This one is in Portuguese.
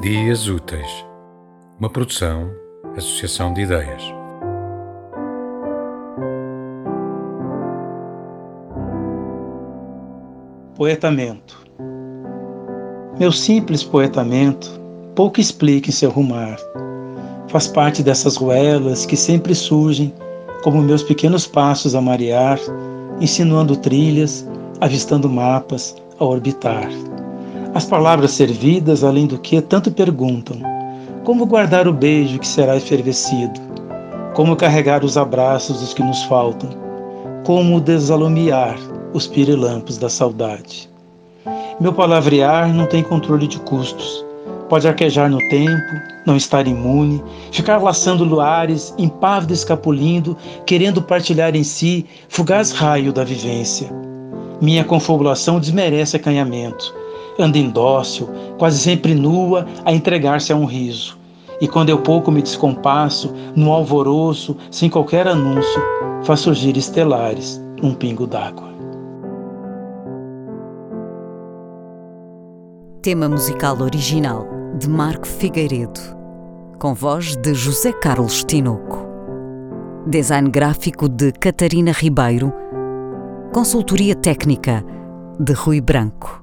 Dias Úteis, uma produção, associação de ideias. Poetamento. Meu simples poetamento pouco explica em seu rumar. Faz parte dessas ruelas que sempre surgem como meus pequenos passos a marear, insinuando trilhas, avistando mapas a orbitar. As palavras servidas, além do que, tanto perguntam: como guardar o beijo que será efervescido? Como carregar os abraços dos que nos faltam? Como desalumiar os pirilampos da saudade? Meu palavrear não tem controle de custos. Pode arquejar no tempo, não estar imune, ficar laçando luares, impávido escapulindo, querendo partilhar em si fugaz raio da vivência. Minha confabulação desmerece acanhamento, anda indócil, quase sempre nua, a entregar-se a um riso. E quando eu pouco me descompasso, no alvoroço, sem qualquer anúncio, faz surgir estelares num pingo d'água. Tema musical original de Marco Figueiredo, com voz de José Carlos Tinoco. Design gráfico de Catarina Ribeiro. Consultoria técnica de Rui Branco.